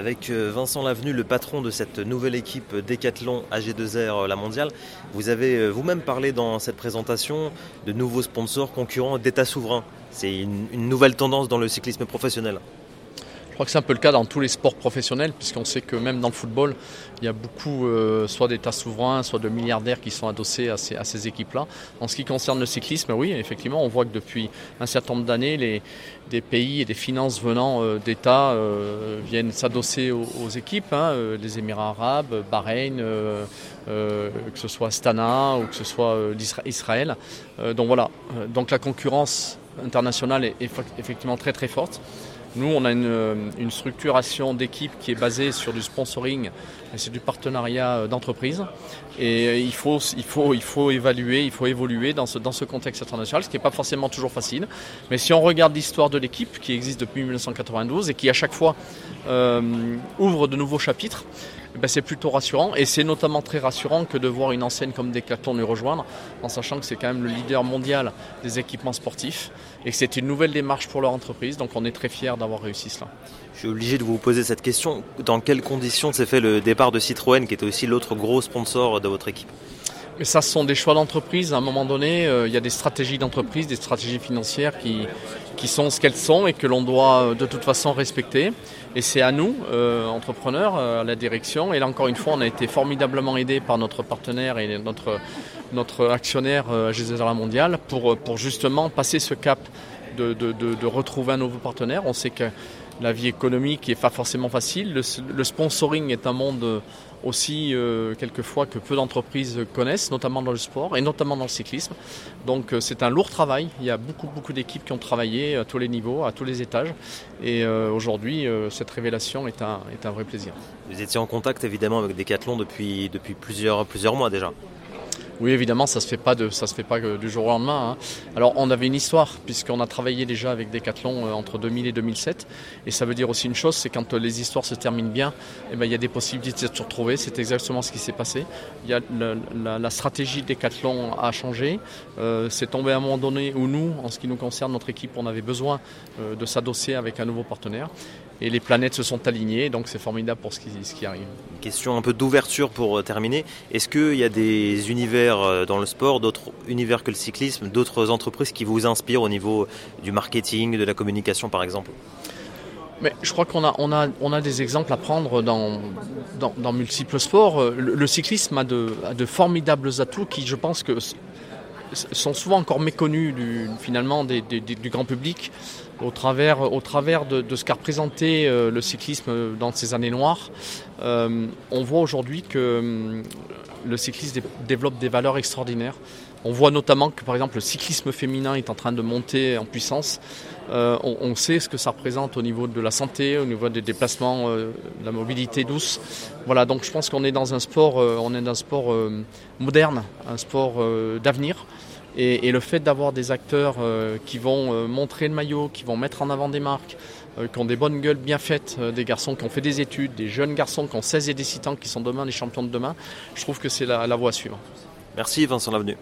Avec euh, Vincent Lavenu, le patron de cette nouvelle équipe Décathlon AG2R La Mondiale, vous avez euh, vous-même parlé dans cette présentation de nouveaux sponsors concurrents d'États souverains. C'est une nouvelle tendance dans le cyclisme professionnel. Je crois que c'est un peu le cas dans tous les sports professionnels, puisqu'on sait que même dans le football, il y a beaucoup euh, soit d'États souverains, soit de milliardaires qui sont adossés à ces, équipes-là. En ce qui concerne le cyclisme, oui, effectivement, on voit que depuis un certain nombre d'années, des pays et des finances venant euh, d'États euh, viennent s'adosser aux, équipes, hein, les Émirats arabes, Bahreïn, que ce soit Astana ou que ce soit Israël. Donc voilà, donc la concurrence internationale est eff- effectivement très très forte. Nous, on a une, euh, une structuration d'équipe qui est basée sur du sponsoring et c'est du partenariat euh, d'entreprise. Et euh, il faut, il, faut, il faut évaluer, il faut évoluer dans ce, dans ce contexte international, ce qui n'est pas forcément toujours facile. Mais si on regarde l'histoire de l'équipe qui existe depuis 1992 et qui à chaque fois ouvre de nouveaux chapitres, ben, c'est plutôt rassurant. Et c'est notamment très rassurant que de voir une enseigne comme Decathlon nous rejoindre, en sachant que c'est quand même le leader mondial des équipements sportifs et que c'est une nouvelle démarche pour leur entreprise. Donc on est très fiers d'avoir réussi cela. Je suis obligé de vous poser cette question. Dans quelles conditions s'est fait le départ de Citroën, qui était aussi l'autre gros sponsor de votre équipe? Mais ça, ce sont des choix d'entreprise. À un moment donné, euh, il y a des stratégies d'entreprise, des stratégies financières qui, qui sont ce qu'elles sont et que l'on doit euh, de toute façon respecter. Et c'est à nous, euh, entrepreneurs, euh, à la direction. Et là, encore une fois, on a été formidablement aidés par notre partenaire et notre, actionnaire euh, GZR Mondial pour, pour justement passer ce cap de, retrouver un nouveau partenaire. On sait que la vie économique n'est pas forcément facile. Le, le, sponsoring est un monde aussi euh, quelquefois que peu d'entreprises connaissent, notamment dans le sport et notamment dans le cyclisme. Donc euh, c'est un lourd travail. Il y a beaucoup beaucoup d'équipes qui ont travaillé à tous les niveaux, à tous les étages. Et euh, aujourd'hui, cette révélation est un, est un vrai plaisir. Vous étiez en contact évidemment avec Decathlon depuis, depuis plusieurs, plusieurs mois déjà. Oui, évidemment, ça se fait pas de, se fait pas du jour au lendemain. Hein. Alors, on avait une histoire puisqu'on a travaillé déjà avec Decathlon euh, entre 2000 et 2007, et ça veut dire aussi une chose, c'est quand les histoires se terminent bien, eh ben, il y a des possibilités de se retrouver. C'est exactement ce qui s'est passé. La, stratégie Decathlon a changé. Euh, c'est tombé à un moment donné où nous, en ce qui nous concerne, notre équipe, on avait besoin euh, de s'adosser avec un nouveau partenaire. Et les planètes se sont alignées, donc c'est formidable pour ce qui, ce qui arrive. Une question un peu d'ouverture pour terminer. Est-ce qu'il y a des univers dans le sport, d'autres univers que le cyclisme, d'autres entreprises qui vous inspirent au niveau du marketing, de la communication par exemple? Mais je crois qu'on a, on a, on a des exemples à prendre dans, dans, dans multiples sports. Le, le cyclisme a de, a de, formidables atouts qui, je pense, que sont souvent encore méconnus du, finalement du grand public au travers, de, ce qu'a représenté euh, le cyclisme dans ces années noires. Euh, on voit aujourd'hui que euh, le cyclisme développe des valeurs extraordinaires. On voit notamment que par exemple le cyclisme féminin est en train de monter en puissance. Euh, on, sait ce que ça représente au niveau de la santé, au niveau des déplacements, euh, de la mobilité douce. Voilà, donc je pense qu'on est dans un sport, euh, on est dans un sport moderne, un sport d'avenir. Et, le fait d'avoir des acteurs qui vont montrer le maillot, qui vont mettre en avant des marques, qui ont des bonnes gueules bien faites, des garçons qui ont fait des études, des jeunes garçons qui ont 16 et 17 ans, qui sont demain les champions de demain, je trouve que c'est la, la voie à suivre. Merci Vincent Lavenu.